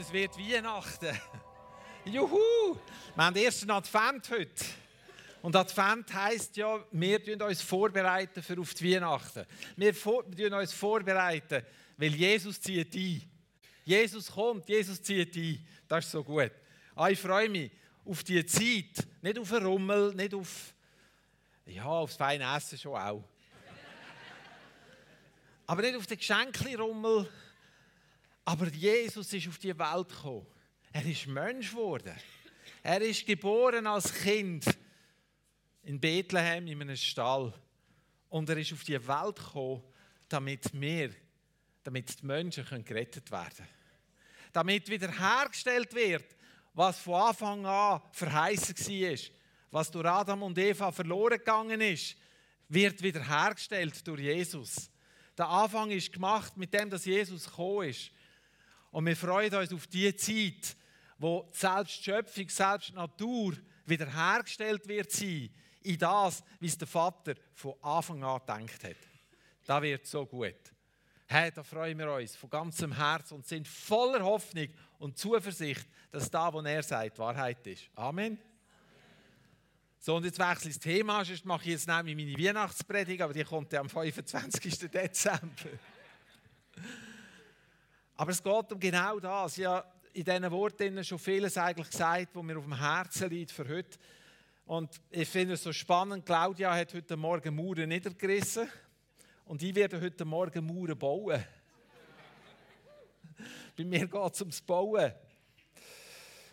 Es wird Weihnachten. Juhu! Wir haben den ersten Advent heute. Und Advent heisst ja, wir uns vorbereiten für auf die Weihnachten. Wir vorbereiten uns vorbereiten, weil Jesus zieht ein. Jesus kommt, Jesus zieht ein. Das ist so gut. Ah, ich freue mich auf die Zeit. Nicht auf den Rummel, nicht auf, ja, aufs feine Essen schon auch. Aber nicht auf den Geschenkli-Rummel. Aber Jesus ist auf die Welt gekommen. Er ist Mensch geworden. Er ist geboren als Kind in Bethlehem in einem Stall. Und er ist auf die Welt gekommen, damit wir, damit die Menschen gerettet werden können. Damit wiederhergestellt wird, was von Anfang an verheißen war. Was durch Adam und Eva verloren gegangen ist, wird wiederhergestellt durch Jesus. Der Anfang ist gemacht mit dem, dass Jesus gekommen ist. Und wir freuen uns auf die Zeit, wo selbst Schöpfung, selbst Natur wiederhergestellt wird sein, in das, wie es der Vater von Anfang an gedacht hat. Das wird so gut. Hey, da freuen wir uns von ganzem Herzen und sind voller Hoffnung und Zuversicht, dass da, was er sagt, Wahrheit ist. Amen. So, und jetzt wechsle ich das Thema, sonst mache ich jetzt nämlich meine Weihnachtspredigt, aber die kommt ja am 25. Dezember. Aber es geht um genau das. Habe in diesen Worten schon vieles eigentlich gesagt, was mir auf dem Herzen liegt für heute. Und ich finde es so spannend, Claudia hat heute Morgen Mauern niedergerissen und ich werde heute Morgen Mauern bauen. Bei mir geht es ums Bauen.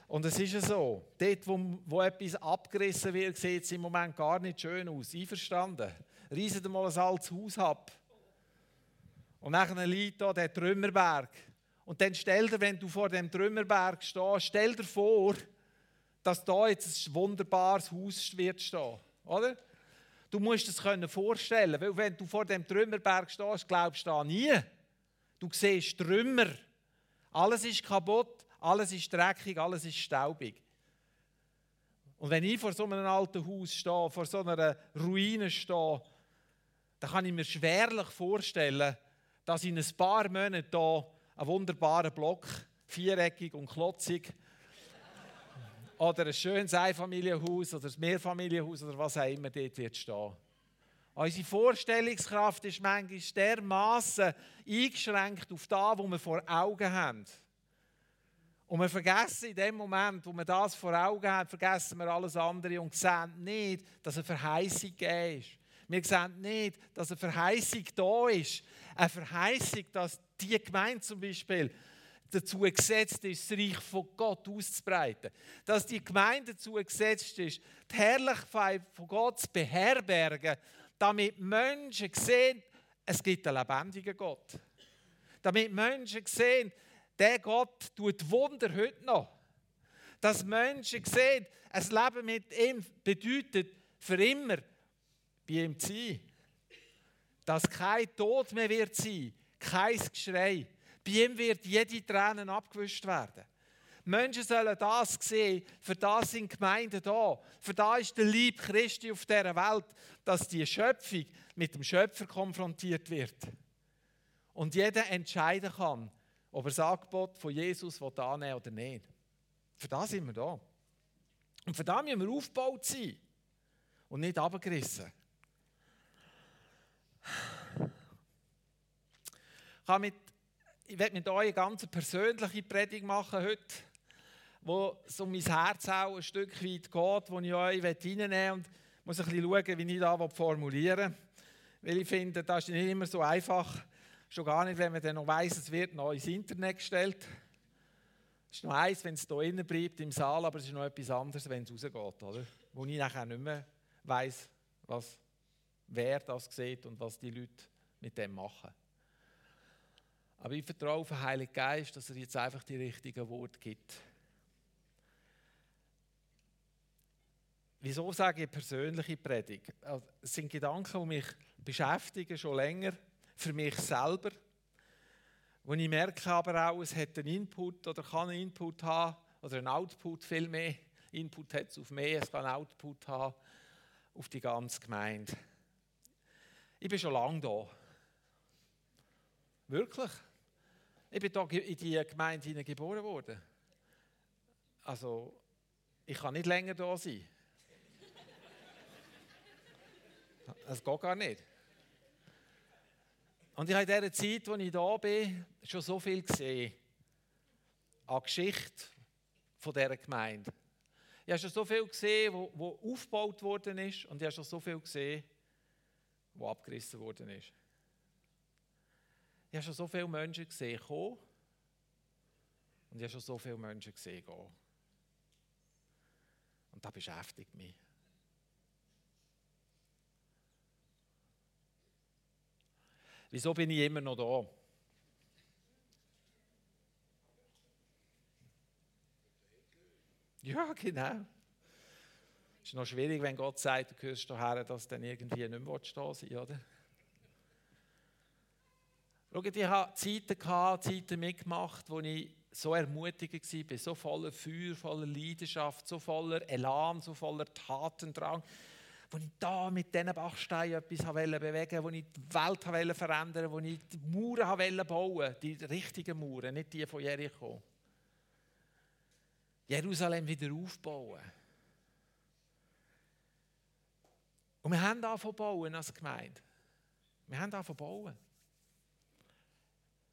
Und es ist ja so, dort, wo, wo etwas abgerissen wird, sieht es im Moment gar nicht schön aus. Einverstanden? Reiset mal ein altes Haus ab. Und nachher liegt da der Trümmerberg. Und dann stell dir, wenn du vor dem Trümmerberg stehst, stell dir vor, dass da jetzt ein wunderbares Haus wird stehen. Oder? Du musst es können vorstellen, weil wenn du vor dem Trümmerberg stehst, glaubst du da nie. Du siehst Trümmer. Alles ist kaputt, alles ist dreckig, alles ist staubig. Und wenn ich vor so einem alten Haus stehe, vor so einer Ruine stehe, dann kann ich mir schwerlich vorstellen, dass in ein paar Monaten hier ein wunderbarer Block, viereckig und klotzig. oder ein schönes Einfamilienhaus oder ein Mehrfamilienhaus oder was auch immer dort wird stehen. Unsere Vorstellungskraft ist manchmal dermaßen eingeschränkt auf das, was wir vor Augen haben. Und wir vergessen in dem Moment, wo wir das vor Augen haben, vergessen wir alles andere und sehen nicht, dass eine Verheißung gegeben ist. Wir sehen nicht, dass eine Verheißung da ist. Eine Verheißung, dass die Gemeinde zum Beispiel dazu gesetzt ist, das Reich von Gott auszubreiten. Dass die Gemeinde dazu gesetzt ist, die Herrlichkeit von Gott zu beherbergen, damit Menschen sehen, es gibt einen lebendigen Gott. Damit Menschen sehen, der Gott tut Wunder heute noch. Dass Menschen sehen, ein Leben mit ihm bedeutet für immer bei ihm zu sein. Dass kein Tod mehr wird sein, kein Geschrei. Bei ihm wird jede Träne abgewischt werden. Menschen sollen das sehen, für das sind Gemeinden da. Für das ist der Lieb Christi auf dieser Welt, dass die Schöpfung mit dem Schöpfer konfrontiert wird. Und jeder entscheiden kann, ob er das Angebot von Jesus annehmen oder nicht. Für das sind wir da. Und für das müssen wir aufgebaut sein und nicht abgerissen. Ich, mit, ich werde mit euch eine ganz persönliche Predigt machen heute, wo es um mein Herz auch ein Stück weit geht, wo ich euch reinnehmen will und muss ein bisschen schauen, wie ich das formulieren will. Weil ich finde, das ist nicht immer so einfach, schon gar nicht, wenn man dann noch weiss, es wird noch ins Internet gestellt. Es ist noch eins, wenn es hier innen bleibt im Saal, aber es ist noch etwas anderes, wenn es rausgeht, oder? Wo ich nachher nicht mehr weiss, was, wer das sieht und was die Leute mit dem machen. Aber ich vertraue auf den Heiligen Geist, dass er jetzt einfach die richtigen Worte gibt. Wieso sage ich persönliche Predigt? Also, es sind Gedanken, die mich beschäftigen, schon länger, für mich selber. Wo ich merke aber auch, es hat einen Input oder kann einen Input haben, oder einen Output viel mehr. Input hat es auf mehr, es kann einen Output haben auf die ganze Gemeinde. Ich bin schon lange da. Wirklich. Ich bin hier in die Gemeinde geboren worden. Also, ich kann nicht länger da sein. Das geht gar nicht. Und ich habe in dieser Zeit, als ich da bin, schon so viel gesehen an Geschichte von dieser Gemeinde. Ich habe schon so viel gesehen, wo, wo aufgebaut worden ist und ich habe schon so viel gesehen, wo abgerissen worden ist. Ich habe schon so viele Menschen gesehen kommen und ich habe schon so viele Menschen gesehen gehen. Und das beschäftigt mich. Wieso bin ich immer noch da? Ja, genau. Es ist noch schwierig, wenn Gott sagt, du gehörst daher, dass du dann irgendwie nicht mehr da sein oder? Schaut, ich hatte Zeiten, gehabt, Zeiten mitgemacht, wo ich so ermutigend war, so voller Feuer, voller Leidenschaft, so voller Elan, so voller Tatendrang, wo ich da mit diesen Bachsteinen etwas bewegen wollte, wo ich die Welt verändern wollte, wo ich die Mauern bauen wollte, die richtigen Mauern, nicht die von Jericho. Jerusalem wieder aufbauen. Und wir haben angefangen bauen als Gemeinde. Wir haben angefangen bauen.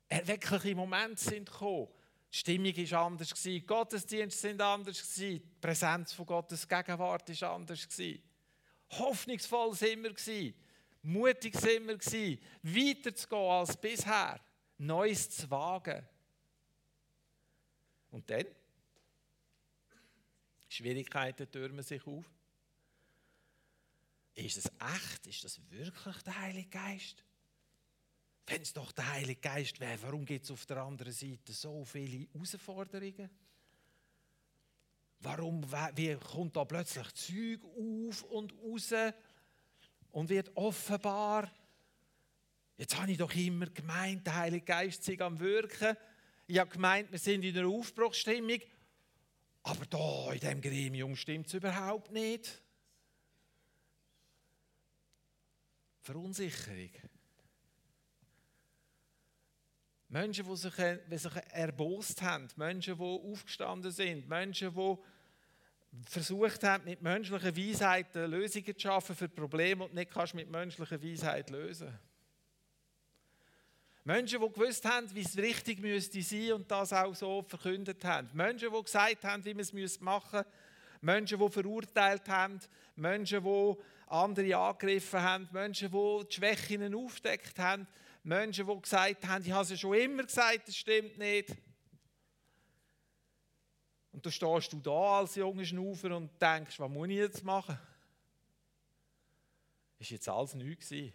Erweckliche Momente sind gekommen. Die Stimmung war anders, die Gottesdienste sind anders, die Präsenz von Gottes Gegenwart war anders. Hoffnungsvoll sind wir, mutig sind wir, weiterzugehen als bisher, Neues zu wagen. Und dann? Schwierigkeiten türmen sich auf. Ist es echt? Ist das wirklich der Heilige Geist? Wenn es doch der Heilige Geist wäre, warum gibt es auf der anderen Seite so viele Herausforderungen? Warum wie kommt da plötzlich Zeug auf und raus und wird offenbar? Jetzt habe ich doch immer gemeint, der Heilige Geist sei am Wirken. Ich habe gemeint, wir sind in einer Aufbruchsstimmung. Aber da in diesem Gremium stimmt es überhaupt nicht. Verunsicherung. Menschen, die sich, die sich erbost haben, Menschen, die aufgestanden sind, Menschen, die versucht haben, mit menschlicher Weisheit Lösungen zu schaffen für Probleme und nicht kannst mit menschlicher Weisheit lösen. Menschen, die gewusst haben, wie es richtig müsste sein und das auch so verkündet haben. Menschen, die gesagt haben, wie man es machen müsste. Menschen, die verurteilt haben. Menschen, die andere angegriffen haben. Menschen, die die Schwächen aufdeckt haben. Menschen, die gesagt haben, ich habe es schon immer gesagt, das stimmt nicht. Und da stehst du da als junger Schnufer und denkst, was muss ich jetzt machen? Ist jetzt alles neu gewesen?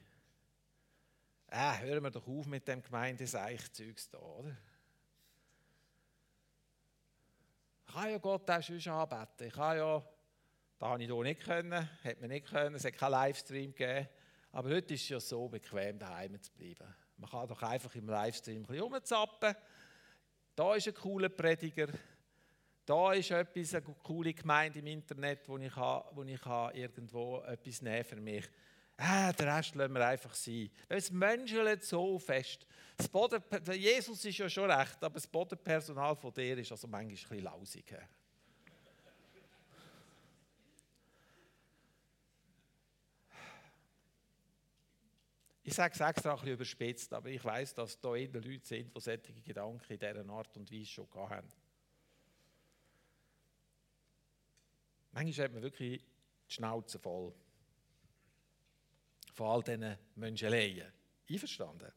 Äh, hören wir doch auf mit dem Gemeindeseichzeugs da, oder? Ich kann ja Gott auch schon anbeten. Ich kann ja, da habe ich hier nicht können, hätte man nicht können, es hat keinen Livestream gegeben. Aber heute ist es ja so bequem, daheim zu bleiben. Man kann doch einfach im Livestream ein bisschen rumzappen. Da ist ein cooler Prediger. Da ist etwas, eine coole Gemeinde im Internet, wo ich, wo ich irgendwo etwas nehmen für mich ah, den Rest lassen wir einfach sein. Es menschelt so fest. Das Boden, Jesus ist ja schon recht, aber das Bodenpersonal von dir ist also manchmal ein bisschen lausig. Ich sage es extra ein bisschen überspitzt, aber ich weiß, dass da eher Leute sind, die solche Gedanken in dieser Art und Weise schon haben. Manchmal hat man wirklich die Schnauze voll von all diesen Menscheleien. Einverstanden?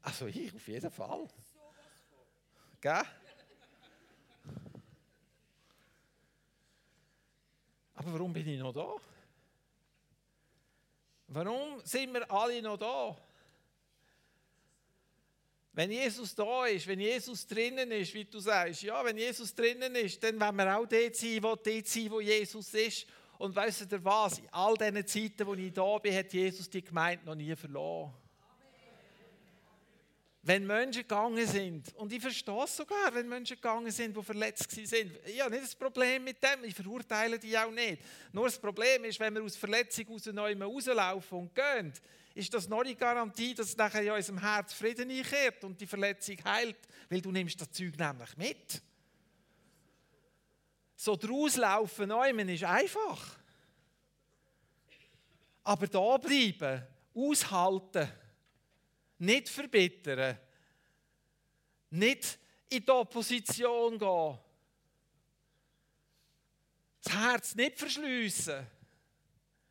Also ich auf jeden Fall. Gell? Aber warum bin ich noch da? Warum sind wir alle noch da? Wenn Jesus da ist, wenn Jesus drinnen ist, wie du sagst, ja, wenn Jesus drinnen ist, dann wollen wir auch dort sein, wo, dort sein, wo Jesus ist. Und weißt du was? In all diesen Zeiten, wo ich da bin, hat Jesus die Gemeinde noch nie verloren. Wenn Menschen gegangen sind, und ich verstehe es sogar, wenn Menschen gegangen sind, die verletzt sind, ich habe nicht das Problem mit dem, ich verurteile die auch nicht. Nur das Problem ist, wenn wir aus Verletzung raus neu rauslaufen und gehen, ist das noch nicht Garantie, dass nachher in unserem Herz Frieden einkehrt und die Verletzung heilt, weil du nimmst das Zeug nämlich mit. So draus laufen ist einfach. Aber da bleiben, aushalten, nicht verbittern, nicht in die Opposition gehen, das Herz nicht verschliessen,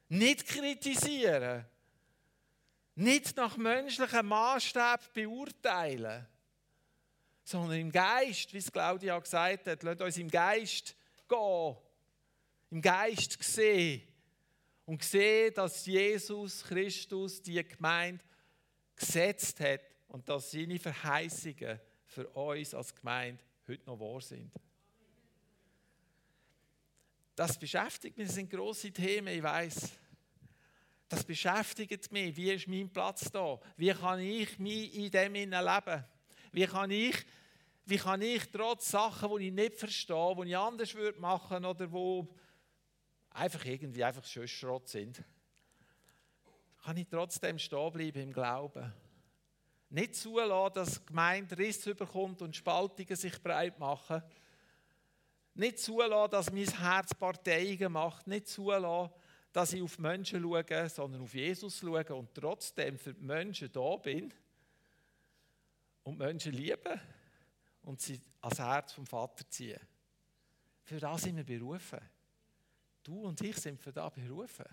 nicht kritisieren, nicht nach menschlichem Maßstab beurteilen, sondern im Geist, wie es Claudia gesagt hat, lasst uns im Geist gehen, im Geist sehen. Und sehen, dass Jesus Christus die Gemeinde gesetzt hat und dass seine Verheißungen für uns als Gemeinde heute noch wahr sind. Das beschäftigt mich, das sind grosse Themen, ich weiß. Das beschäftigt mich. Wie ist mein Platz da? Wie kann ich mich in dem leben? Wie kann ich, wie kann ich trotz Sachen, die ich nicht verstehe, die ich anders würde machen oder wo einfach irgendwie einfach Schrott sind, kann ich trotzdem stehen bleiben im Glauben? Nicht zulassen, dass Gemeinde Riss überkommt und Spaltungen sich breit machen. Nicht zulassen, dass mein Herz Parteien macht. Nicht zulassen, dass ich auf Menschen schaue, sondern auf Jesus schaue und trotzdem für die Menschen da bin und Menschen liebe und sie ans Herz vom Vater ziehen. Für das sind wir berufen. Du und ich sind für das berufen.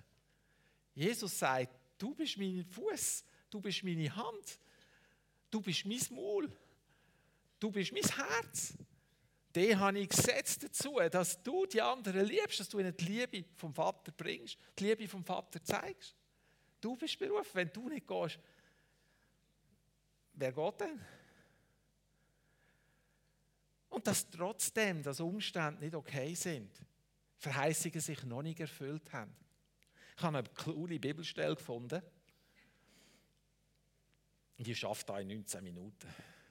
Jesus sagt, du bist mein Fuß, du bist meine Hand, Du bist mein Maul. Du bist mein Herz. Den habe ich gesetzt dazu, dass du die anderen liebst, dass du ihnen die Liebe vom Vater bringst, die Liebe vom Vater zeigst. Du bist berufen, wenn du nicht gehst. Wer geht denn? Und dass trotzdem, dass Umstände nicht okay sind, Verheißungen sich noch nicht erfüllt haben. Ich habe eine coole Bibelstelle gefunden und die schafft da in 19 Minuten.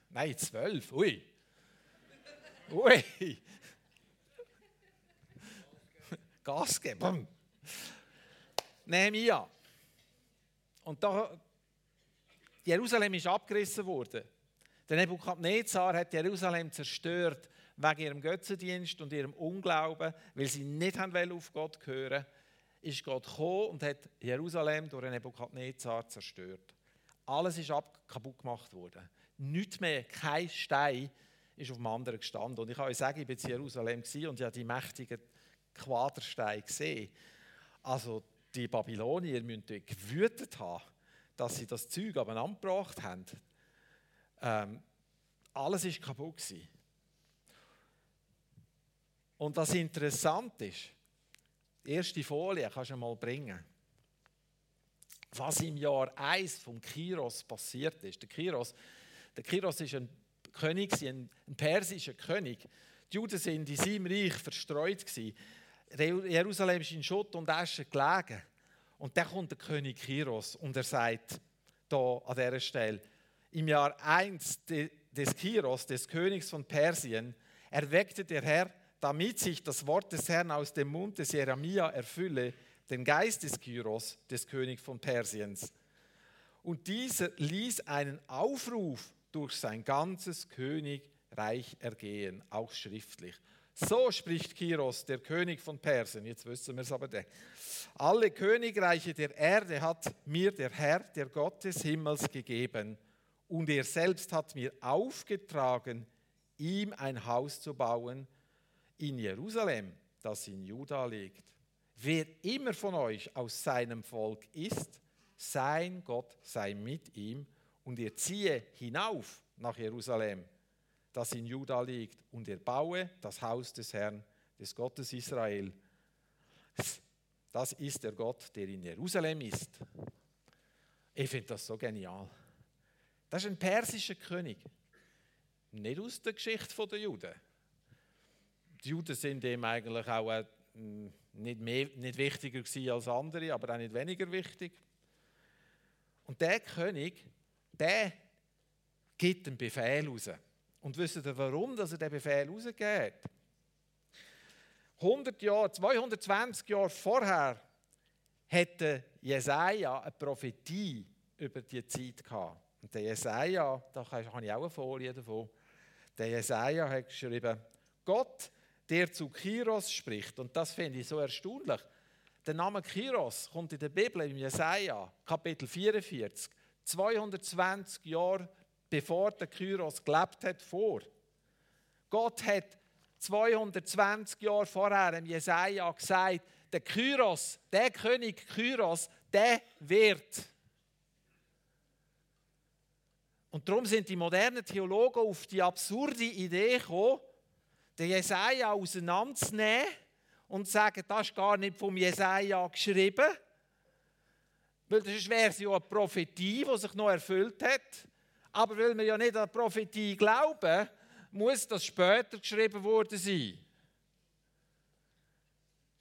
Nein, 12. Ui. Ui. Gas geben. Nehemiah. Und da, Jerusalem ist abgerissen worden. Der Nebukadnezar hat Jerusalem zerstört wegen ihrem Götzendienst und ihrem Unglauben, weil sie nicht auf Gott hören ist Gott gekommen und hat Jerusalem durch den Nebukadnezar zerstört. Alles ist ab, kaputt gemacht worden. Nichts mehr, kein Stein ist auf dem anderen gestanden. Und ich kann euch sagen, ich war in Jerusalem und ich habe die mächtigen Quadersteine gesehen. Also die Babylonier müssen gewütet haben, dass sie das Zeug angebracht haben. Ähm, alles ist kaputt gewesen. Und das Interessante ist, erste Folie kannst du mal bringen was im Jahr 1 von Kiros passiert ist. Der Kiros, der Kiros ist ein König, ein, ein persischer König. Die Juden sind in seinem Reich verstreut. Jerusalem ist in Schutt und Asche gelegen. Und dann kommt der König Kiros und er sagt da an dieser Stelle, im Jahr 1 des Kiros, des Königs von Persien, erweckte der Herr, damit sich das Wort des Herrn aus dem Mund des Jeremia erfülle, den Geist des Kyros, des Königs von Persiens. Und dieser ließ einen Aufruf durch sein ganzes Königreich ergehen, auch schriftlich. So spricht Kyros, der König von Persien. Jetzt wissen wir es aber. Der. Alle Königreiche der Erde hat mir der Herr, der Gott des Himmels, gegeben. Und er selbst hat mir aufgetragen, ihm ein Haus zu bauen in Jerusalem, das in Juda liegt. Wer immer von euch aus seinem Volk ist, sein Gott sei mit ihm und er ziehe hinauf nach Jerusalem, das in Juda liegt, und er baue das Haus des Herrn, des Gottes Israel. Das ist der Gott, der in Jerusalem ist. Ich finde das so genial. Das ist ein persischer König. Nicht aus der Geschichte der Juden. Die Juden sind ihm eigentlich auch nicht, mehr, nicht wichtiger als andere, aber auch nicht weniger wichtig. Und der König, der gibt einen Befehl raus. Und wisst ihr, warum dass er den Befehl rausgegeben hat? 100 Jahre, 220 Jahre vorher hätte Jesaja eine Prophetie über die Zeit gehabt. Und der Jesaja, da habe ich auch eine Folie davon, der Jesaja hat geschrieben, Gott, der zu Kiros spricht, und das finde ich so erstaunlich. Der Name Kiros kommt in der Bibel, im Jesaja, Kapitel 44, 220 Jahre bevor der Kyros gelebt hat, vor. Gott hat 220 Jahre vorher im Jesaja gesagt, der Kyros, der König Kyros, der wird. Und darum sind die modernen Theologen auf die absurde Idee gekommen, den Jesaja auseinanderzunehmen und zu sagen, das ist gar nicht vom Jesaja geschrieben, weil das wäre ja eine Prophetie, die sich noch erfüllt hat. Aber weil wir ja nicht an die Prophetie glauben, muss das später geschrieben worden sein.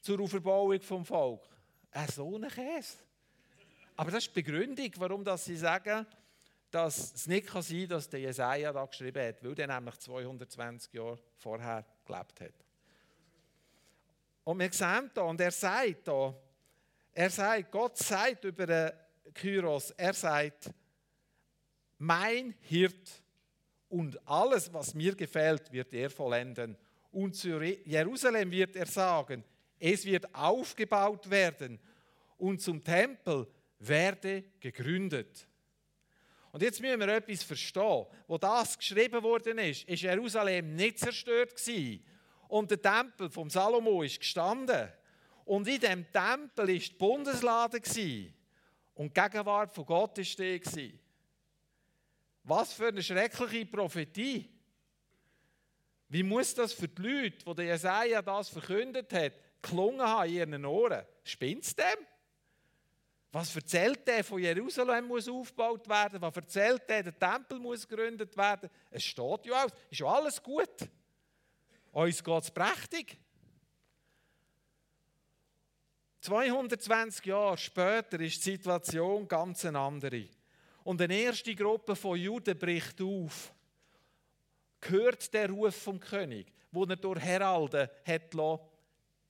Zur Auferbauung vom Volk. Ein Käse. Aber das ist die Begründung, warum das sie sagen, dass es nicht sein kann, dass der Jesaja da geschrieben hat, weil er nämlich 220 Jahre vorher gelebt hat. Und wir sehen hier, und er sagt hier, er sagt, Gott sagt über den Kyros, er sagt, mein Hirt und alles, was mir gefällt, wird er vollenden. Und zu Jerusalem wird er sagen, es wird aufgebaut werden und zum Tempel werde gegründet. Und jetzt müssen wir etwas verstehen. Wo das geschrieben worden ist, ist Jerusalem nicht zerstört gewesen. Und der Tempel vom Salomo ist gestanden. Und in dem Tempel ist die Bundeslade gewesen. Und die Gegenwart von Gott ist da gewesen. Was für eine schreckliche Prophetie. Wie muss das für die Leute, die der Jesaja das verkündet hat, gelungen haben in ihren Ohren? Spinnt's dem? Was erzählt der von Jerusalem muss aufgebaut werden? Was erzählt der, der Tempel muss gegründet werden? Es steht ja aus, ist ja alles gut. Uns geht es prächtig. 220 Jahre später ist die Situation ganz eine andere. Und eine erste Gruppe von Juden bricht auf, hört der Ruf vom König, wo er durch Heralden hat lassen,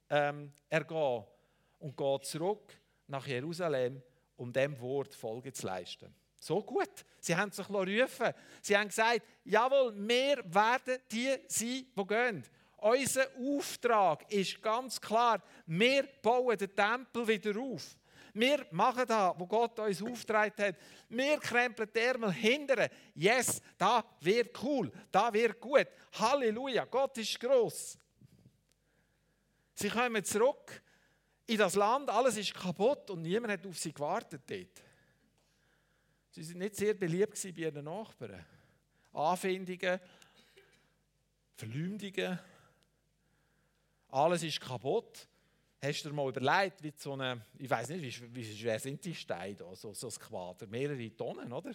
ähm, ergehen und geht zurück nach Jerusalem, um dem Wort Folge zu leisten. So gut. Sie haben sich rufen. Sie haben gesagt, jawohl, wir werden die sein, die gehen. Unser Auftrag ist ganz klar, wir bauen den Tempel wieder auf. Wir machen da, wo Gott uns aufgetragen hat. Wir krempeln die Ärmel hindern. Yes, da wird cool, da wird gut. Halleluja, Gott ist groß. Sie kommen zurück in das Land, alles ist kaputt und niemand hat auf sie gewartet dort. Sie sind nicht sehr beliebt bei ihren Nachbarn. Anfindungen, Verleumdungen, alles ist kaputt. Hast du dir mal überlegt, wie so eine, ich weiß nicht, wie, wie schwer sind die Steine da, so, so ein Quader, mehrere Tonnen, oder?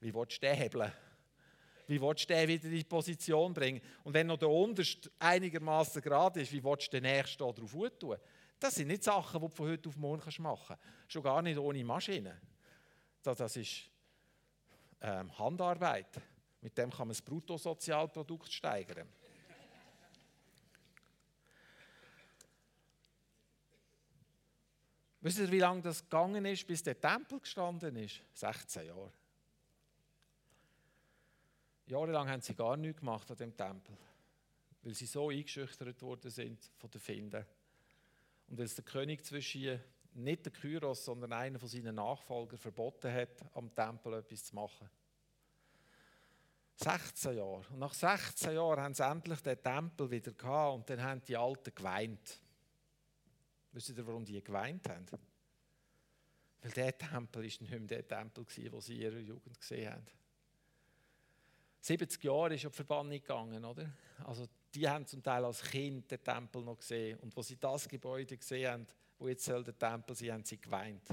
Wie willst du den hebeln? Wie willst du den wieder in die Position bringen? Und wenn noch der unterste einigermaßen gerade ist, wie willst du den nächsten da drauf tun? Das sind nicht Sachen, die du von heute auf morgen machen kannst. Schon gar nicht ohne Maschine. Das ist ähm, Handarbeit. Mit dem kann man das Bruttosozialprodukt steigern. Wisst ihr, wie lange das gegangen ist, bis der Tempel gestanden ist? 16 Jahre. Jahrelang haben sie gar nichts gemacht an dem Tempel, weil sie so eingeschüchtert worden sind von den Finden. Und als der König zwischen nicht der Kyros, sondern einer von seinen Nachfolgern verboten hat, am Tempel etwas zu machen. 16 Jahre. Und nach 16 Jahren haben sie endlich den Tempel wieder gehabt und dann haben die Alten geweint. Wisst ihr, warum die geweint haben? Weil der Tempel ist nicht mehr der Tempel, den sie in ihrer Jugend gesehen haben. 70 Jahre ist ja die Verbannung gegangen, oder? Also die haben zum Teil als Kind den Tempel noch gesehen. Und wo sie das Gebäude gesehen haben, wo jetzt soll der Tempel sein, haben sie geweint.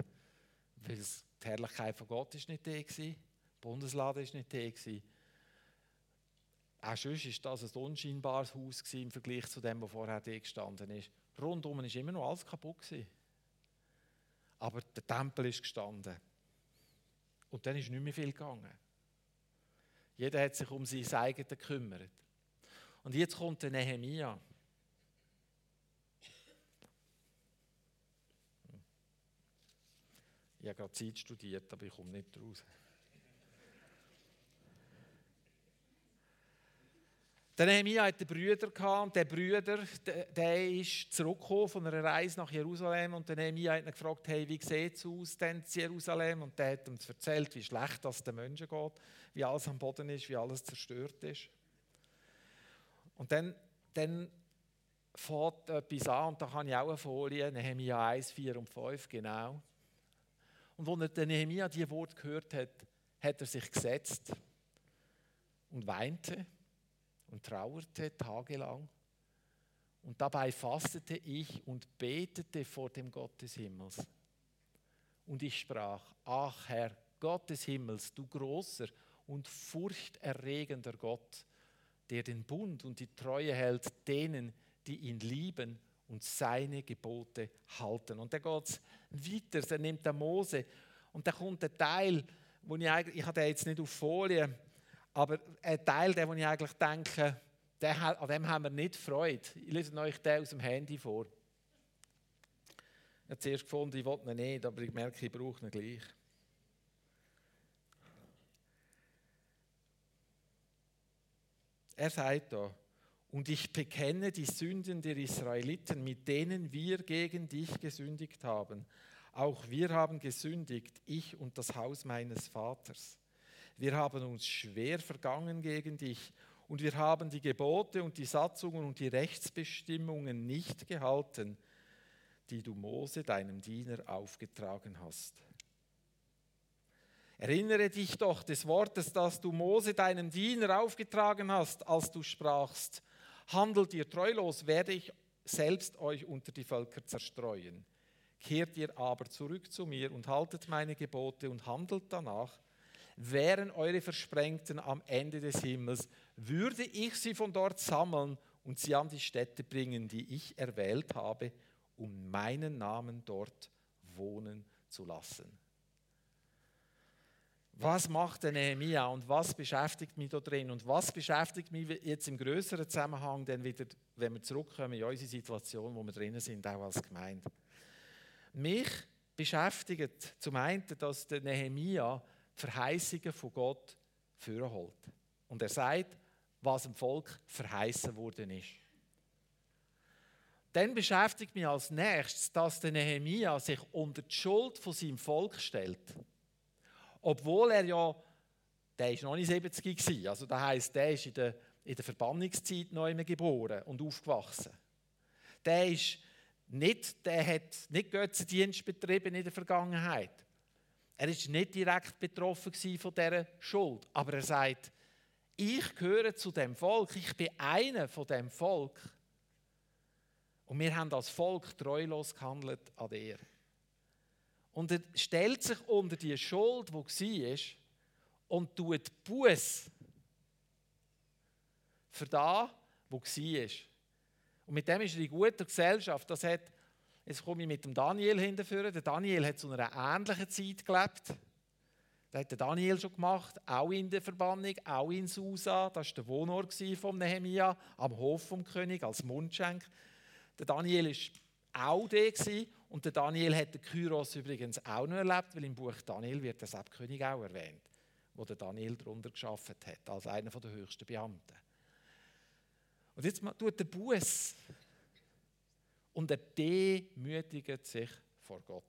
Weil die Herrlichkeit von Gott ist nicht da war, die Bundeslade ist nicht da war. Auch sonst war das ein unscheinbares Haus im Vergleich zu dem, was vorher da gestanden ist. Rundum war immer noch alles kaputt. Aber der Tempel ist gestanden. Und dann ist nicht mehr viel gegangen. Jeder hat sich um sein eigenes gekümmert. Und jetzt kommt der Nehemia. habe gerade Zeit studiert, aber ich komme nicht raus. Der Nehemiah hatte Brüder und der Brüder, der, ist zurückgekommen von einer Reise nach Jerusalem und der Nehemiah hat ihn gefragt, hey, wie sieht es aus denn in Jerusalem? Und der hat ihm erzählt, wie schlecht das den Menschen geht, wie alles am Boden ist, wie alles zerstört ist. Und dann, dann fängt etwas an, und da habe ich auch eine Folie, Nehemiah 1, 4 und 5, genau. Und als der Nehemiah diese Wort gehört hat, hat er sich gesetzt und weinte und trauerte tagelang. Und dabei fastete ich und betete vor dem Gott des Himmels. Und ich sprach, ach Herr, Gott des Himmels, du großer und furchterregender Gott, der den Bund und die Treue hält denen, die ihn lieben und seine Gebote halten. Und dann geht es weiter, er nimmt den Mose und da kommt ein Teil, wo ich eigentlich, ich habe den jetzt nicht auf Folie, aber ein Teil, den ich eigentlich denke, der, an dem haben wir nicht Freude. Ich lese euch den aus dem Handy vor. Ich habe zuerst gefunden, ich wollte ihn nicht, aber ich merke, ich brauche ihn gleich. Er sagt da, und ich bekenne die Sünden der Israeliten, mit denen wir gegen dich gesündigt haben. Auch wir haben gesündigt, ich und das Haus meines Vaters. Wir haben uns schwer vergangen gegen dich und wir haben die Gebote und die Satzungen und die Rechtsbestimmungen nicht gehalten, die du Mose, deinem Diener, aufgetragen hast. Erinnere dich doch des Wortes, das du Mose, deinem Diener, aufgetragen hast, als du sprachst, handelt ihr treulos, werde ich selbst euch unter die Völker zerstreuen. Kehrt ihr aber zurück zu mir und haltet meine Gebote und handelt danach, wären eure Versprengten am Ende des Himmels, würde ich sie von dort sammeln und sie an die Städte bringen, die ich erwählt habe, um meinen Namen dort wohnen zu lassen. Was macht der Nehemia und was beschäftigt mich da drin und was beschäftigt mich jetzt im größeren Zusammenhang dann wieder, wenn wir zurückkommen in unsere Situation, wo wir drinnen sind, auch als Gemeinde. Mich beschäftigt zum einen, dass der Nehemia Verheißungen von Gott vorholt. Und er sagt, was dem Volk verheißen worden ist. Dann beschäftigt mich als nächstes, dass der Nehemia sich unter die Schuld von seinem Volk stellt. Obwohl er ja, der ist noch nicht 70 war, also das heisst, der ist in der, in der Verbannungszeit immer geboren und aufgewachsen. Der ist nicht, der hat nicht Götzendienst betrieben in der Vergangenheit. Er ist nicht direkt betroffen von dieser Schuld, aber er sagt, ich gehöre zu dem Volk, ich bin einer von dem Volk. Und wir haben als Volk treulos gehandelt an dir. Und er stellt sich unter die Schuld, die war, und tut Buß für das, was war. Und mit dem ist er in guter Gesellschaft. Das hat Jetzt komme ich mit dem Daniel hinterführen. Der Daniel hat zu einer ähnlichen Zeit gelebt. Das hat der Daniel schon gemacht, auch in der Verbannung, auch in Susa. Das war der Wohnort von Nehemia am Hof vom König als Mundschenk. Der Daniel war auch der und der Daniel hat den Kyros übrigens auch noch erlebt, weil im Buch Daniel wird der Seppkönig auch erwähnt, wo der Daniel darunter geschafft hat, als einer der höchsten Beamten. Und jetzt tut der Buß und er demütigt sich vor Gott.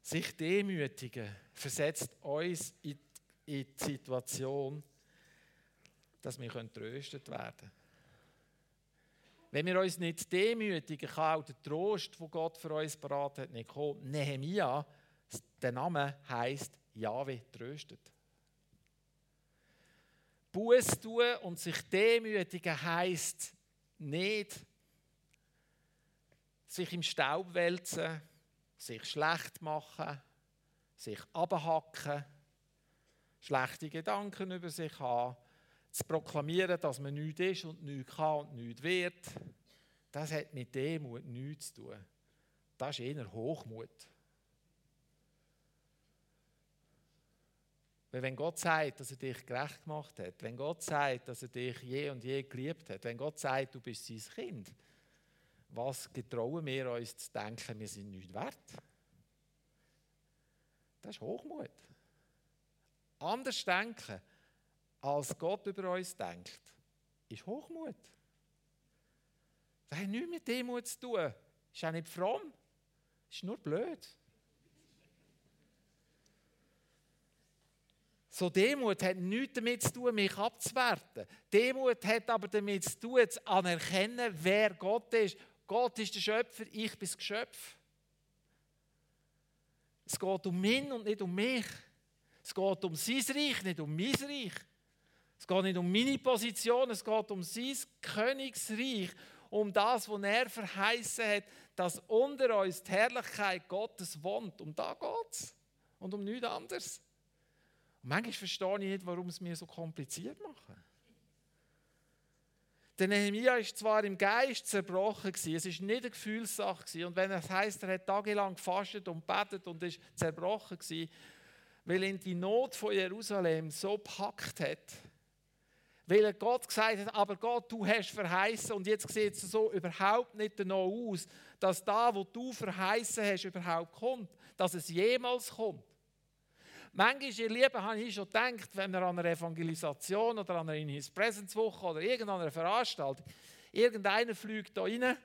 Sich demütigen versetzt uns in die Situation, dass wir tröstet werden können. Wenn wir uns nicht demütigen, kann auch der Trost, wo Gott für uns parat hat, nicht kommen. Nehemia, der Name heißt Jahwe tröstet. Buß tun und sich demütigen heißt nicht, sich im Staub wälzen, sich schlecht machen, sich abhacken, schlechte Gedanken über sich haben, zu proklamieren, dass man nichts ist und nichts kann und nichts wird. Das hat mit Demut nichts zu tun. Das ist eher Hochmut. Weil wenn Gott sagt, dass er dich gerecht gemacht hat, wenn Gott sagt, dass er dich je und je geliebt hat, wenn Gott sagt, du bist sein Kind, was getrauen wir uns zu denken, wir sind nicht wert? Das ist Hochmut. Anders denken, als Gott über uns denkt, ist Hochmut. Das hat nichts mit Demut zu tun. Ist auch nicht fromm. Ist nur blöd. So Demut hat nichts damit zu tun, mich abzuwerten. Demut hat aber damit zu tun, zu anerkennen, wer Gott ist. Gott ist der Schöpfer, ich bin das Geschöpf. Es geht um mich und nicht um mich. Es geht um sein Reich, nicht um mein Reich. Es geht nicht um meine Position, es geht um sein Königsreich, um das, was er verheißen hat, dass unter uns die Herrlichkeit Gottes wohnt. Um da geht es. Und um nichts anderes. Und manchmal verstehe ich nicht, warum es mir so kompliziert machen. Der Nehemiah ist zwar im Geist zerbrochen gewesen, es ist nicht eine Gefühlssache gewesen. Und wenn es heißt, er hat tagelang gefastet und betet und ist zerbrochen gewesen, weil ihn die Not von Jerusalem so packt hat, weil Gott gesagt hat, aber Gott, du hast verheißen. Und jetzt sieht es so überhaupt nicht danach aus, dass da, wo du verheißen hast, überhaupt kommt, dass es jemals kommt. Manchmal, ihr Lieben, habe ich schon gedacht, wenn wir an einer Evangelisation oder an einer In His Presence Woche oder irgendeiner Veranstaltung, irgendeiner fliegt da rein,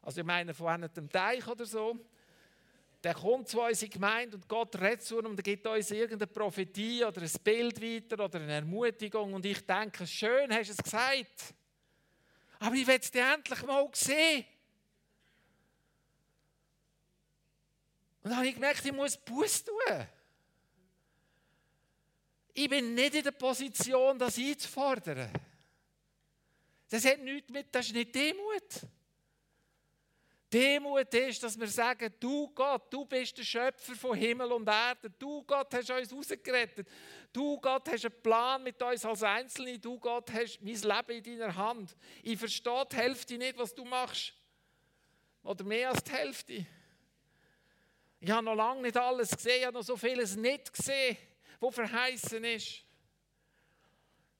also ich meine von einem Teich oder so, der kommt zu uns in die Gemeinde und Gott redet zu uns und gibt uns irgendeine Prophetie oder ein Bild weiter oder eine Ermutigung und ich denke, schön hast du es gesagt, aber ich will es dir endlich mal sehen. Und dann habe ich gemerkt, ich muss Buß tun. Ich bin nicht in der Position, das einzufordern. Das hat nichts mit, das ist nicht Demut. Demut ist, dass wir sagen, du Gott, du bist der Schöpfer von Himmel und Erde. Du Gott hast uns rausgerettet. Du Gott hast einen Plan mit uns als Einzelne. Du Gott hast mein Leben in deiner Hand. Ich verstehe die Hälfte nicht, was du machst. Oder mehr als die Hälfte. Ich habe noch lange nicht alles gesehen, ich habe noch so vieles nicht gesehen wo verheißen ist.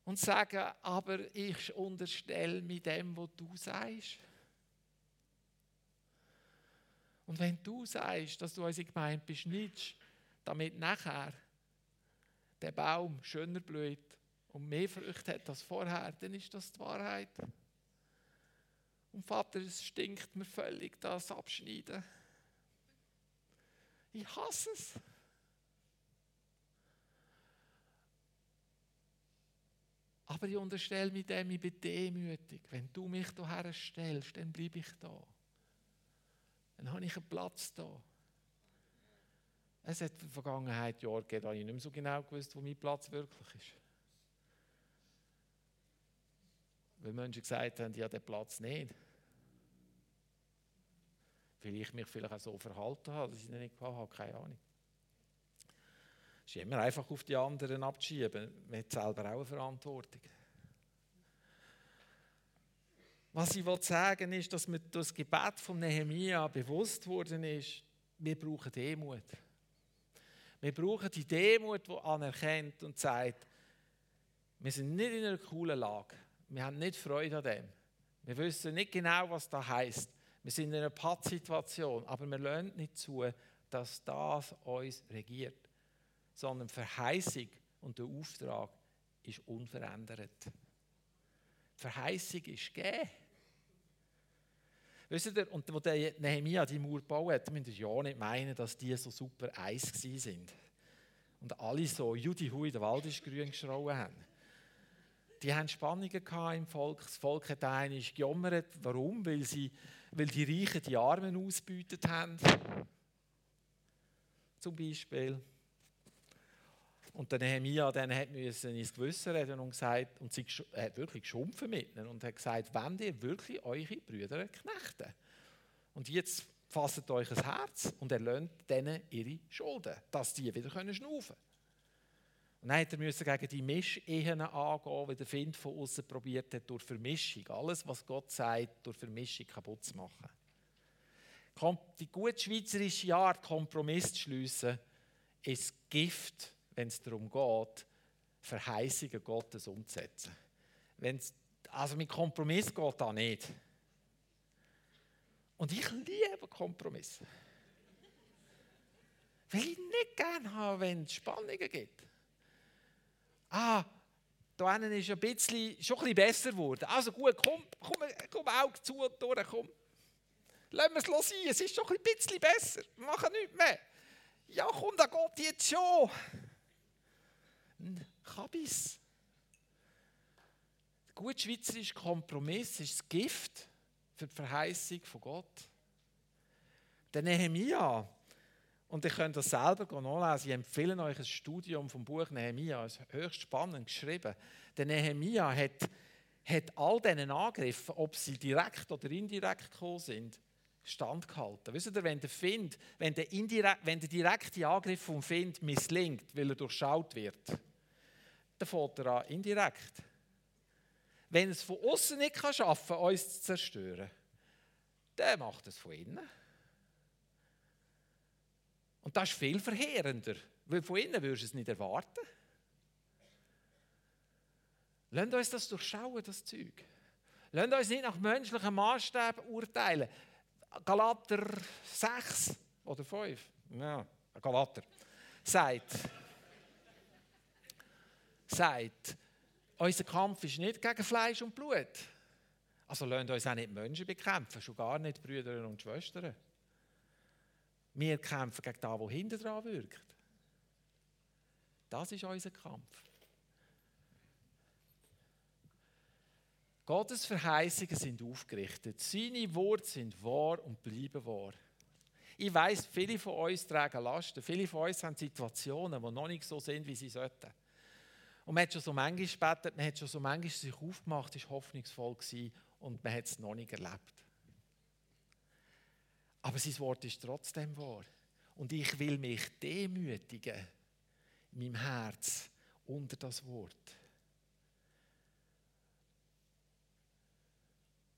Und sagen, aber ich unterstelle mich dem, was du sagst. Und wenn du sagst, dass du unsere Gemeinde beschnittst, damit nachher der Baum schöner blüht und mehr Früchte hat als vorher, dann ist das die Wahrheit. Und Vater, es stinkt mir völlig, das Abschneiden. Ich hasse es. Aber ich unterstelle mich dem, ich bin demütig. Wenn du mich hierher stellst, dann bleibe ich da. Dann habe ich einen Platz da. Es hat in der Vergangenheit Jahre gegeben, da ich nicht mehr so genau gewusst, wo mein Platz wirklich ist. Weil Menschen gesagt haben, ja, den Platz nicht. Weil ich mich vielleicht auch so verhalten habe, dass ich ihn nicht hatte, keine Ahnung. Es ist immer einfach auf die anderen abzuschieben. Man hat selber auch eine Verantwortung. Was ich sagen will, ist, dass mir das Gebet von Nehemia bewusst worden ist, wir brauchen Demut. Wir brauchen die Demut, die anerkennt und sagt, wir sind nicht in einer coolen Lage. Wir haben nicht Freude an dem. Wir wissen nicht genau, was das heißt. Wir sind in einer Pattsituation, aber wir lernen nicht zu, dass das uns regiert sondern die Verheißung und der Auftrag ist unverändert. Die Verheißung ist gegeben. Wisst ihr, und wo der Nehemiah die Mauer gebaut hat, müsst ihr ja nicht meinen, dass die so super Eis sind. Und alle so Judi Hui, der Wald ist grün geschrauen haben. Die haben Spannungen im Volk. Das Volk hat eigentlich gejammert. Warum? Weil, sie, weil die Reichen die Armen ausbeutet haben. Zum Beispiel. Und der Nehemiah dann hat müssen ins Gewissen reden und gesagt, und sie hat wirklich geschumpfen mit ihnen und hat gesagt, wenn ihr wirklich eure Brüder knechten. Und jetzt fasst euch ein Herz und erlöhnt denen ihre Schulden, dass die wieder schnaufen können. Und dann hat er müssen gegen die Mischehen angehen, wie der Find von außen probiert hat, durch Vermischung. Alles, was Gott sagt, durch Vermischung kaputt zu machen. Die gut schweizerische Art, Kompromiss zu schliessen, ist Gift wenn es darum geht, Verheißungen Gottes umzusetzen. Wenn's, also mit Kompromiss geht da nicht. Und ich liebe Kompromisse. Weil ich nicht gerne habe, wenn es Spannungen gibt. Ah, da ist es ein bisschen, schon ein bisschen besser geworden. Also gut, komm, komm, komm Auge zu und durch, komm. Lassen wir es sein, es ist schon ein bisschen besser. Wir machen nichts mehr. Ja, komm, da geht jetzt schon. Kabis. Gut schweizerischer Kompromiss ist das Gift für die Verheißung von Gott. Der Nehemia, und ihr könnt das selber nachlesen, ich empfehle euch ein Studium vom Buch Nehemia, es ist höchst spannend geschrieben. Der Nehemia hat, hat all diesen Angriffen, ob sie direkt oder indirekt gekommen sind, standgehalten. Wisst ihr, wenn der Find, wenn der, indirekt, wenn der direkte Angriff vom Find misslingt, weil er durchschaut wird, dann er an indirekt. Wenn es von außen nicht kann schaffen kann, uns zu zerstören, dann macht es von innen. Und das ist viel verheerender, weil von innen würdest du es nicht erwarten. Lasst uns das durchschauen, das Zeug. Lasst uns nicht nach menschlichen Maßstäben urteilen. Galater 6 oder 5, ja, Galater, sagt, sagt, unser Kampf ist nicht gegen Fleisch und Blut. Also lasst uns auch nicht Menschen bekämpfen, schon gar nicht Brüder und Schwestern. Wir kämpfen gegen das, was hinter dran wirkt. Das ist unser Kampf. Gottes Verheißungen sind aufgerichtet. Seine Worte sind wahr und bleiben wahr. Ich weiß, viele von uns tragen Lasten. Viele von uns haben Situationen, die noch nicht so sind, wie sie sollten. Und man hat schon so manchmal gebetet, man hat schon so manchmal sich aufgemacht, ist hoffnungsvoll gewesen und man hat es noch nicht erlebt. Aber sein Wort ist trotzdem wahr. Und ich will mich demütigen in meinem Herz unter das Wort.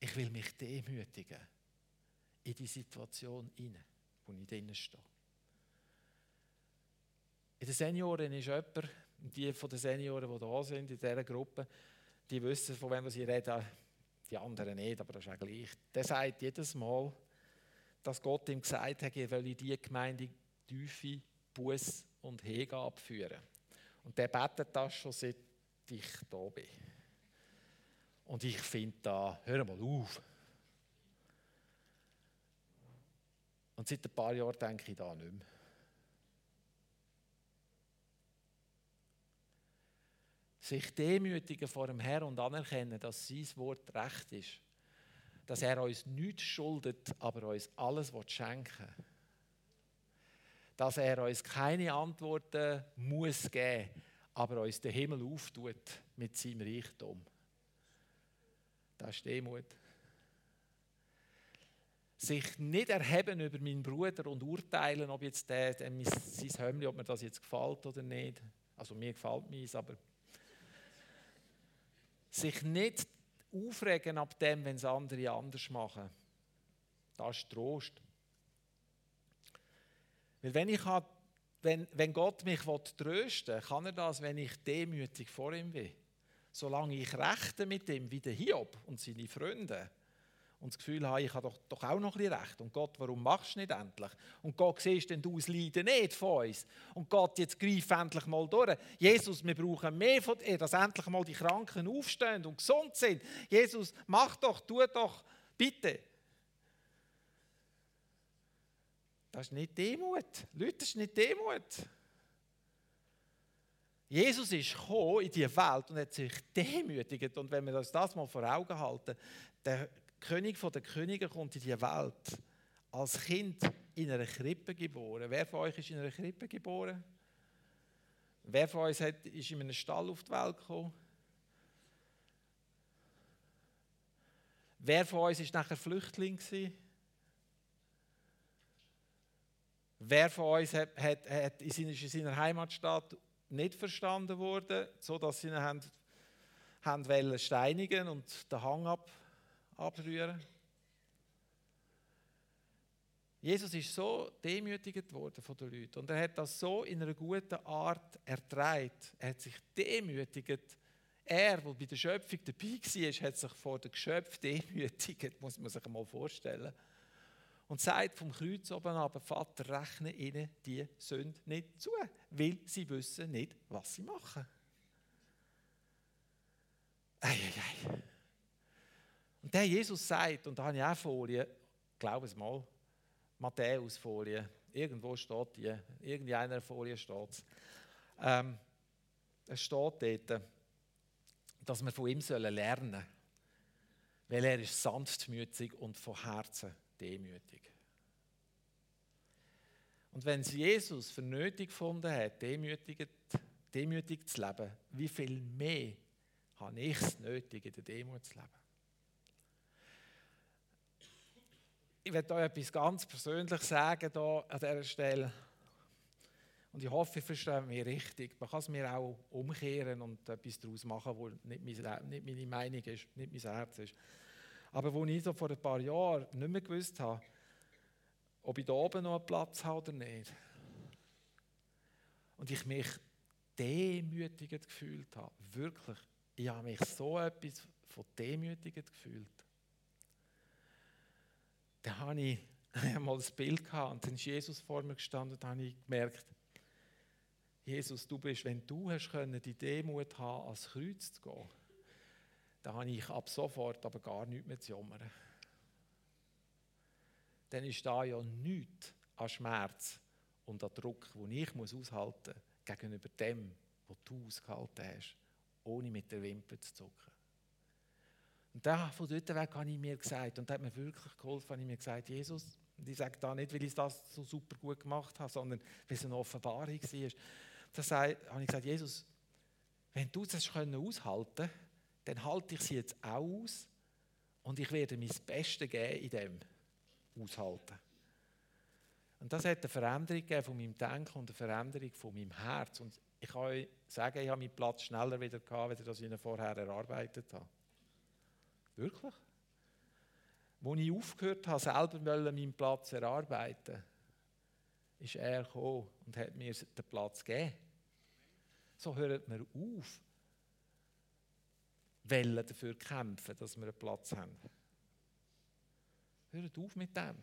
Ich will mich demütigen in die Situation hinein, wo ich drinnen stehe. In den Senioren ist jemand, die von den Senioren, die da sind, in dieser Gruppe, die wissen, von wem sie reden, die anderen nicht, aber das ist auch gleich. Der sagt jedes Mal, dass Gott ihm gesagt hat, er will in diese Gemeinde tiefe Buß und Hege abführen. Und der betet das schon seit ich da bin. Und ich finde da, hör mal auf. Und seit ein paar Jahren denke ich da nicht mehr. Sich demütigen vor dem Herrn und anerkennen, dass sein Wort recht ist. Dass er uns nichts schuldet, aber uns alles schenken will. Dass er uns keine Antworten muss geben, aber uns den Himmel auftut mit seinem Reichtum. Das ist Demut. Sich nicht erheben über meinen Bruder und urteilen, ob jetzt der, der sein Hömmli, ob mir das jetzt gefällt oder nicht. Also mir gefällt meins, aber sich nicht aufregen ab dem, wenn es andere anders machen. Das ist Trost. Weil wenn, ich wenn, wenn Gott mich trösten will, kann er das, wenn ich demütig vor ihm bin solange ich rechte mit dem wie der Hiob und seine Freunde und das Gefühl habe, ich habe doch, doch auch noch ein recht. Und Gott, warum machst du nicht endlich? Und Gott, siehst denn du das Leiden nicht von uns? Und Gott, jetzt greif endlich mal durch. Jesus, wir brauchen mehr von dir, dass endlich mal die Kranken aufstehen und gesund sind. Jesus, mach doch, tu doch, bitte. Das ist nicht Demut. Leute, das ist nicht Demut. Jesus ist gekommen in diese Welt und hat sich demütigt. Und wenn wir uns das mal vor Augen halten, der König der Könige kommt in diese Welt als Kind in einer Krippe geboren. Wer von euch ist in einer Krippe geboren? Wer von uns hat, ist in einem Stall auf die Welt gekommen? Wer von uns ist nachher Flüchtling gewesen? Wer von uns hat, hat, hat ist in seiner Heimatstadt nicht verstanden worden, sodass sie ihn haben, haben steinigen und den Hang ab, abrühren. Jesus ist so demütigt worden von den Leuten und er hat das so in einer guten Art erträgt. Er hat sich demütigt. Er, der bei der Schöpfung dabei war, hat sich vor dem Geschöpf demütigt, muss man sich mal vorstellen. Und sagt vom Kreuz oben ab, Vater, rechne ihnen die Sünde nicht zu, weil sie wissen nicht, was sie machen. Eieiei. Und der Jesus sagt, und da habe ich auch Folie, glaube es mal, Matthäus-Folie, irgendwo steht die, irgendeiner Folie steht es. Ähm, es steht dort, dass wir von ihm lernen sollen, weil er ist sanftmütig und von Herzen demütig. Und wenn es Jesus für nötig gefunden hat, demütig, demütig zu leben, wie viel mehr habe ich es nötig, in der Demut zu leben? Ich werde euch etwas ganz Persönliches sagen hier an dieser Stelle. Und ich hoffe, ihr versteht mich richtig. Man kann es mir auch umkehren und etwas daraus machen, was nicht, nicht meine Meinung ist, nicht mein Herz ist. Aber wo ich so vor ein paar Jahren nicht mehr gewusst habe, ob ich da oben noch einen Platz habe oder nicht. Und ich mich demütigend gefühlt habe. Wirklich. Ich habe mich so etwas von demütigend gefühlt. Da habe ich mal ein Bild gehabt und dann ist Jesus vor mir gestanden und habe ich gemerkt, Jesus, du bist, wenn du hast können, die Demut haben, ans Kreuz zu gehen, dann habe ich ab sofort aber gar nichts mehr zu jammern. Dann ist da ja nichts an Schmerz und an Druck, den ich muss aushalten muss, gegenüber dem, was du ausgehalten hast, ohne mit der Wimper zu zucken. Und da, von dort weg habe ich mir gesagt, und das hat mir wirklich geholfen, habe ich mir gesagt, Jesus, und ich sage da nicht, weil ich das so super gut gemacht habe, sondern weil es eine Offenbarung war. Da habe ich gesagt, Jesus, wenn du das aushalten kannst, dann halte ich sie jetzt auch aus und ich werde mein Bestes geben in dem aushalten. Und das hat eine Veränderung von meinem Denken und eine Veränderung von meinem Herz. Und ich kann euch sagen, ich habe meinen Platz schneller wieder gehabt, als ich ihn vorher erarbeitet habe. Wirklich. Als ich aufgehört habe, selber meinen Platz zu erarbeiten, ist er gekommen und hat mir den Platz gegeben. So hört man auf, wollen dafür kämpfen, dass wir einen Platz haben. Hört auf mit dem.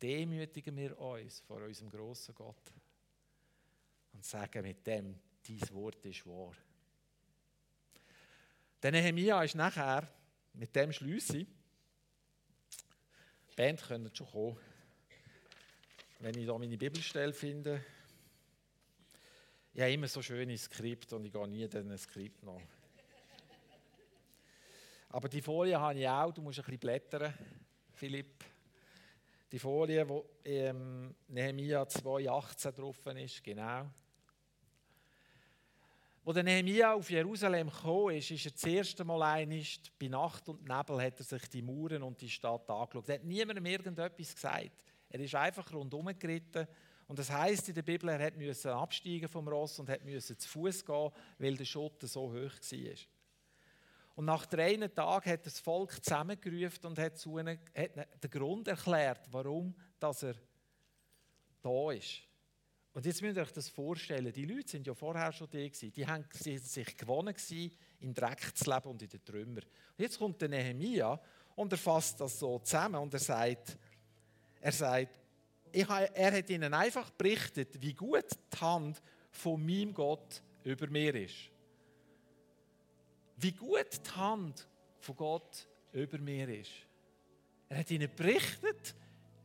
Demütigen wir uns vor unserem grossen Gott und sagen mit dem, dein Wort ist wahr. Der Nehemiah ist nachher, mit dem Schlüsse, die Band können schon kommen, wenn ich da meine Bibelstelle finde. Ich habe immer so schöne Skript und ich gehe nie diesen Skript nach. Aber die Folie habe ich auch, du musst ein bisschen blättern, Philipp. Die Folie, wo ähm, Nehemiah 2,18 drauf ist, genau. Wo der Nehemiah auf Jerusalem gekommen ist, ist er das erste Mal einig, bei Nacht und Nebel hat er sich die Mauern und die Stadt angeschaut. Er hat niemandem irgendetwas gesagt. Er ist einfach rundherum geritten. Und das heißt in der Bibel, er musste absteigen vom Ross und musste zu Fuß gehen, weil der Schutt so hoch war. Und nach drei Tagen hat das Volk zusammengerufen und hat, zu ihnen, hat den Grund erklärt, warum dass er da ist. Und jetzt müsst ihr euch das vorstellen, die Leute sind ja vorher schon da gewesen. Die haben sich gewonnen gewesen, im Dreck zu leben und in den Trümmern. Und jetzt kommt der Nehemia und er fasst das so zusammen und er sagt, er sagt, er hat ihnen einfach berichtet, wie gut die Hand von meinem Gott über mir ist wie gut die Hand von Gott über mir ist. Er hat ihnen berichtet,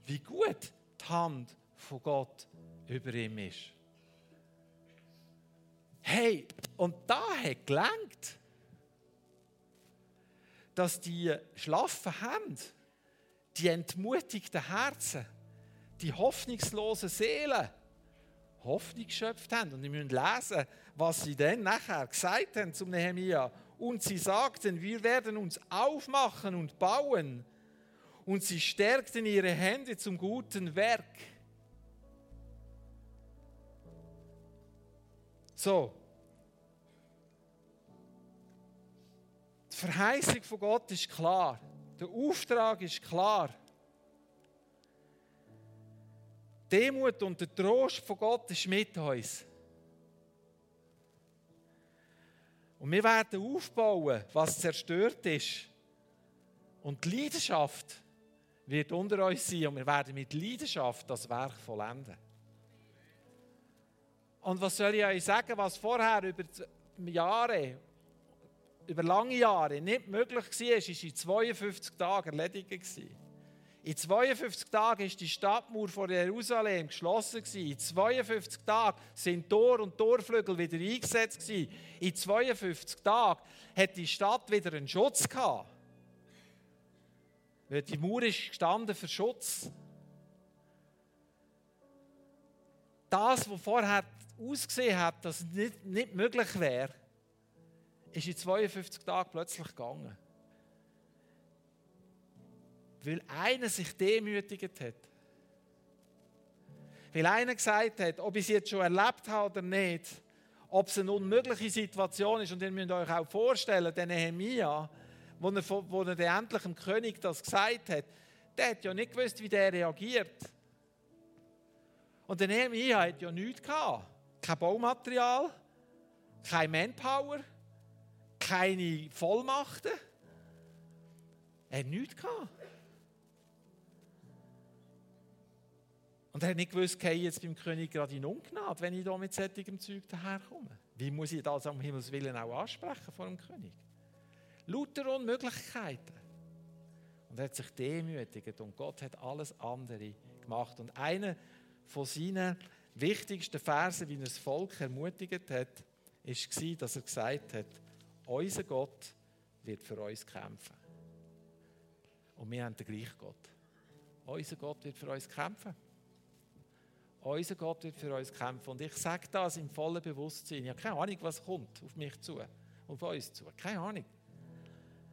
wie gut die Hand von Gott über ihm ist. Hey, und da hat gelangt, dass die schlaffen Hände, die entmutigten Herzen, die hoffnungslosen Seelen Hoffnung geschöpft haben. Und wir müssen lesen, was sie dann nachher gesagt haben zum Nehemiah und sie sagten, wir werden uns aufmachen und bauen. Und sie stärkten ihre Hände zum guten Werk. So. Die Verheißung von Gott ist klar. Der Auftrag ist klar. Demut und der Trost von Gott ist mit uns. Und wir werden aufbauen, was zerstört ist. Und die Leidenschaft wird unter uns sein und wir werden mit Leidenschaft das Werk vollenden. Und was soll ich euch sagen, was vorher über Jahre, über lange Jahre nicht möglich war, ist in 52 Tagen erledigt. In 52 Tagen ist die Stadtmauer von Jerusalem geschlossen. In 52 Tagen sind Tor und Torflügel wieder eingesetzt. In 52 Tagen hat die Stadt wieder einen Schutz gehabt. Weil die Mauer ist gestanden für Schutz. Das, was vorher ausgesehen hat, dass es nicht, nicht möglich wäre, ist in 52 Tagen plötzlich gegangen. Weil einer sich demütigt hat. Weil einer gesagt hat, ob ich es jetzt schon erlebt habe oder nicht, ob es eine unmögliche Situation ist. Und ihr müsst euch auch vorstellen, der Nehemia, wo er, wo er endlich dem König das gesagt hat, der hat ja nicht gewusst, wie der reagiert. Und der Nehemia hat ja nichts gehabt. Kein Baumaterial, kein Manpower, keine Vollmachten. Er hat nichts gehabt. Und er hat nicht gewusst, gehe ich jetzt beim König gerade in Ungnade, wenn ich da mit solchem Zeug daherkomme. Wie muss ich das am Himmels Willen auch ansprechen vor dem König? Lauter Unmöglichkeiten. Und er hat sich demütigt und Gott hat alles andere gemacht. Und einer von seinen wichtigsten Versen, wie er das Volk ermutigt hat, war, dass er gesagt hat, unser Gott wird für uns kämpfen. Und wir haben den gleichen Gott. Unser Gott wird für uns kämpfen. Unser Gott wird für uns kämpfen. Und ich sage das im vollen Bewusstsein. Ich habe keine Ahnung, was kommt auf mich zu, auf uns zu. Keine Ahnung.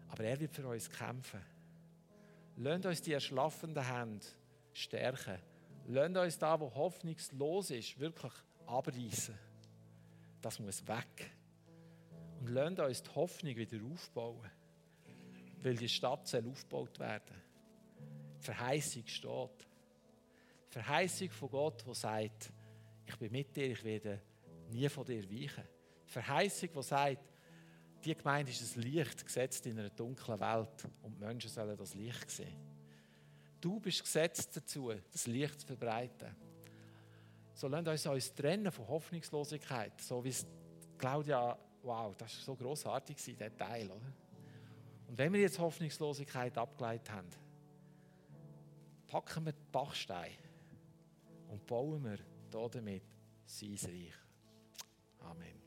Aber er wird für uns kämpfen. Lasst uns die erschlaffenden Hände stärken. Lasst uns da, wo hoffnungslos ist, wirklich abreißen. Das muss weg. Und lasst uns die Hoffnung wieder aufbauen. Weil die Stadt soll aufgebaut werden. Die Verheißung steht. Die Verheißung von Gott, die sagt, ich bin mit dir, ich werde nie von dir weichen. Die Verheißung, die sagt, die Gemeinde ist ein Licht gesetzt in einer dunklen Welt und die Menschen sollen das Licht sehen. Du bist gesetzt dazu, das Licht zu verbreiten. So lasst uns uns trennen von Hoffnungslosigkeit, so wie es Claudia, wow, das war so grossartig, dieser Teil, oder? Und wenn wir jetzt Hoffnungslosigkeit abgeleitet haben, packen wir die Bachsteine und bauen wir damit sein Reich. Amen.